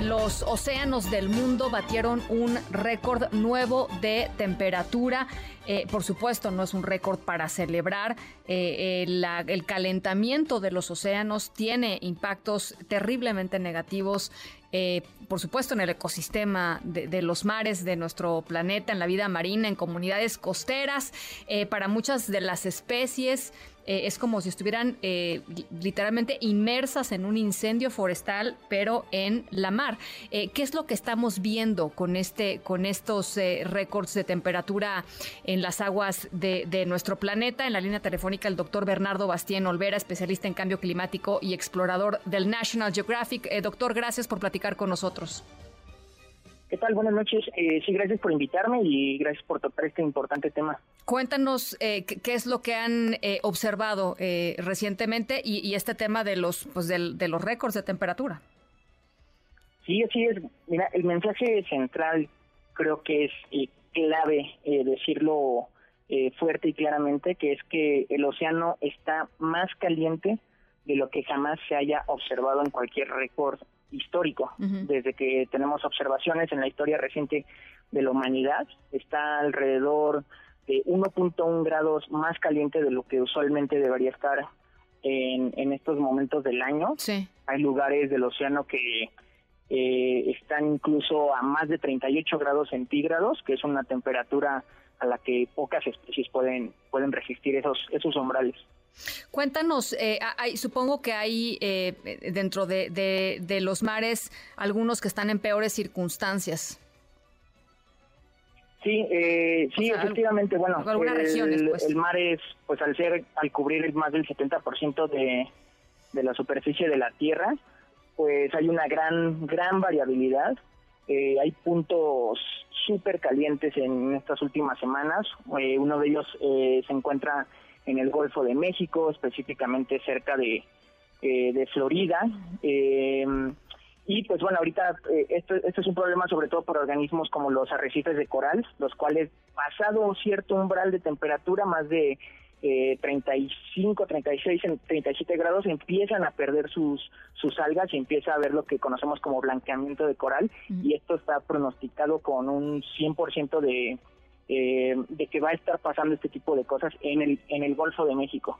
Los océanos del mundo batieron un récord nuevo de temperatura. Eh, por supuesto, no es un récord para celebrar. Eh, el calentamiento de los océanos tiene impactos terriblemente negativos eh, por supuesto, en el ecosistema de, los mares de nuestro planeta, en la vida marina, en comunidades costeras. para muchas de las especies eh, es como si estuvieran eh, literalmente inmersas en un incendio forestal, pero en la mar. Eh, ¿Qué es lo que estamos viendo con, este, con estos récords de temperatura en las aguas de, de, nuestro planeta? En la línea telefónica, el doctor Bernardo Bastien Olvera, especialista en cambio climático y explorador del National Geographic. doctor, gracias por platicar con nosotros. ¿Qué tal? Buenas noches. Eh, sí, gracias por invitarme y gracias por tocar este importante tema. Cuéntanos eh, qué es lo que han eh, observado recientemente y, este tema de los pues de los récords de temperatura. Sí, así es. Mira, el mensaje central creo que es clave decirlo fuerte y claramente, que es que el océano está más caliente de lo que jamás se haya observado en cualquier récord histórico. Desde que tenemos observaciones en la historia reciente de la humanidad, está alrededor de 1.1 grados más caliente de lo que usualmente debería estar en, en estos momentos del año. Hay lugares del océano que eh, están incluso a más de 38 grados centígrados, que es una temperatura a la que pocas especies pueden pueden resistir esos esos umbrales. Cuéntanos, eh, hay, supongo que hay eh, dentro de, de, los mares algunos que están en peores circunstancias. Sí, eh, sí, efectivamente, bueno, el, regiones, pues. el mar es, pues al ser, al cubrir más del 70% de, de la superficie de la Tierra, pues hay una gran, gran variabilidad. Eh, hay puntos súper calientes en estas últimas semanas. uno de ellos se encuentra en el Golfo de México, específicamente cerca de, eh, de Florida. Eh, y pues bueno, ahorita eh, esto, esto es un problema sobre todo por organismos como los arrecifes de coral, los cuales pasado cierto umbral de temperatura, más de eh, 35, 36, 37 grados, empiezan a perder sus, sus algas y empieza a haber lo que conocemos como blanqueamiento de coral. Y esto está pronosticado con un 100% de, eh, de que va a estar pasando este tipo de cosas en el, en el Golfo de México.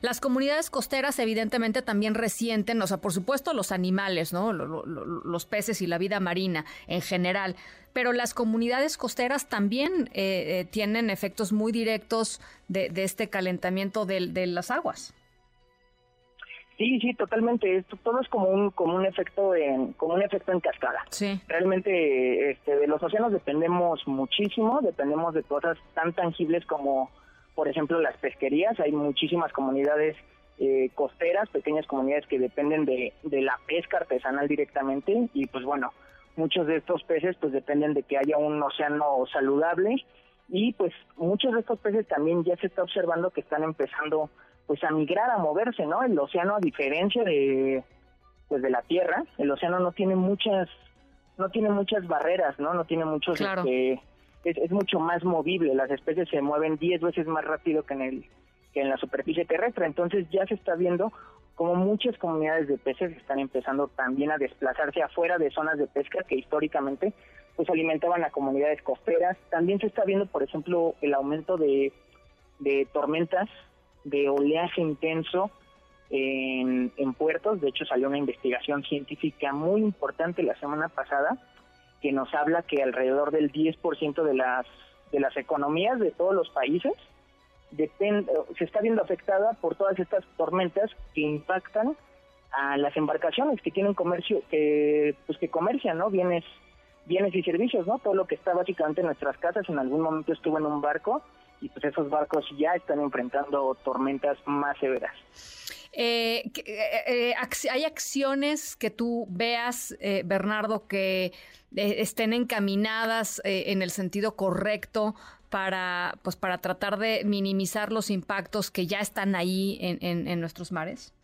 Las comunidades costeras evidentemente también resienten, o sea, por supuesto los animales, ¿no? los peces y la vida marina en general, pero las comunidades costeras también eh, eh, tienen efectos muy directos de, este calentamiento de las aguas. Sí, sí, totalmente. Esto todo es como un como un efecto en como un efecto en cascada. Sí. Realmente, este, de los océanos dependemos muchísimo, dependemos de cosas tan tangibles como, por ejemplo, las pesquerías. Hay muchísimas comunidades eh, costeras, pequeñas comunidades que dependen de, de la pesca artesanal directamente y, pues bueno, muchos de estos peces pues dependen de que haya un océano saludable y pues muchos de estos peces también ya se está observando que están empezando pues a migrar, a moverse, ¿no? El océano, a diferencia de pues de la Tierra, el océano no tiene muchas no tiene muchas barreras, ¿no? No tiene muchos este, es, mucho más movible, las especies se mueven 10 veces más rápido que en el que en la superficie terrestre, entonces ya se está viendo como muchas comunidades de peces están empezando también a desplazarse afuera de zonas de pesca que históricamente pues alimentaban a comunidades costeras. También se está viendo, por ejemplo, el aumento de, de tormentas de oleaje intenso en, puertos. De hecho, salió una investigación científica muy importante la semana pasada que nos habla que alrededor del 10% de las, de las economías de todos los países depende, se está viendo afectada por todas estas tormentas que impactan a las embarcaciones que tienen comercio, que pues que comercian, ¿no? Bienes, bienes y servicios, ¿no? Todo lo que está básicamente en nuestras casas en algún momento estuvo en un barco y pues esos barcos ya están enfrentando tormentas más severas. Eh, eh, eh, ¿Hay acciones que tú veas, Bernardo, que estén encaminadas en el sentido correcto para, pues, para tratar de minimizar los impactos que ya están ahí en, en nuestros mares?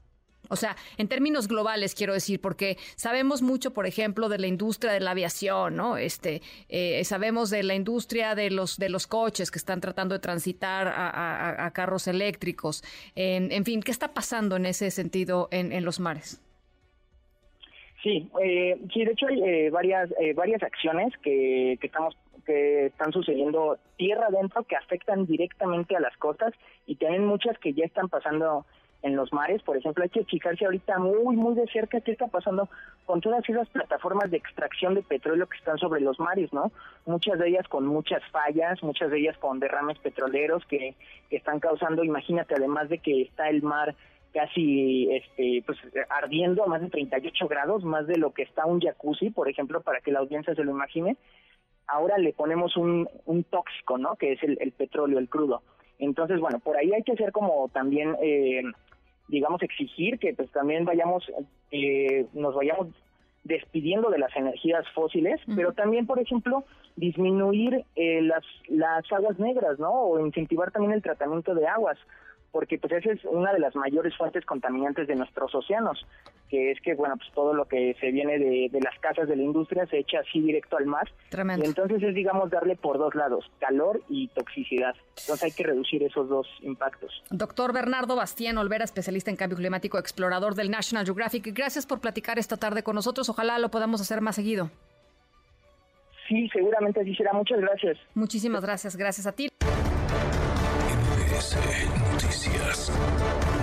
O sea, en términos globales quiero decir, porque sabemos mucho, por ejemplo, de la industria de la aviación, ¿no? Este, eh, sabemos de la industria de los de los coches que están tratando de transitar a, carros eléctricos. En, fin, ¿qué está pasando en ese sentido en, los mares? Sí, eh, sí, de hecho hay eh, varias eh, varias acciones que, que estamos que están sucediendo tierra adentro que afectan directamente a las costas y también muchas que ya están pasando en los mares. Por ejemplo, hay que fijarse ahorita muy, muy de cerca qué está pasando con todas esas plataformas de extracción de petróleo que están sobre los mares, ¿no? Muchas de ellas con muchas fallas, muchas de ellas con derrames petroleros que, que están causando, imagínate, además de que está el mar casi este pues ardiendo a más de 38 grados, más de lo que está un jacuzzi, por ejemplo, para que la audiencia se lo imagine. Ahora le ponemos un, un tóxico, ¿no? Que es el, el petróleo, el crudo. Entonces, bueno, por ahí hay que hacer como también eh, digamos, exigir que pues también vayamos, eh, nos vayamos despidiendo de las energías fósiles, pero también, por ejemplo, disminuir eh, las, las aguas negras, ¿no? O incentivar también el tratamiento de aguas porque pues esa es una de las mayores fuentes contaminantes de nuestros océanos, que es que, bueno, pues todo lo que se viene de, las casas de la industria se echa así directo al mar. Tremendo. Y entonces es, digamos, darle por dos lados, calor y toxicidad. Entonces hay que reducir esos dos impactos. Doctor Bernardo Bastien Olvera, especialista en cambio climático, explorador del National Geographic, gracias por platicar esta tarde con nosotros. Ojalá lo podamos hacer más seguido. Sí, seguramente así será. Muchas gracias. Muchísimas gracias. Gracias a ti. us.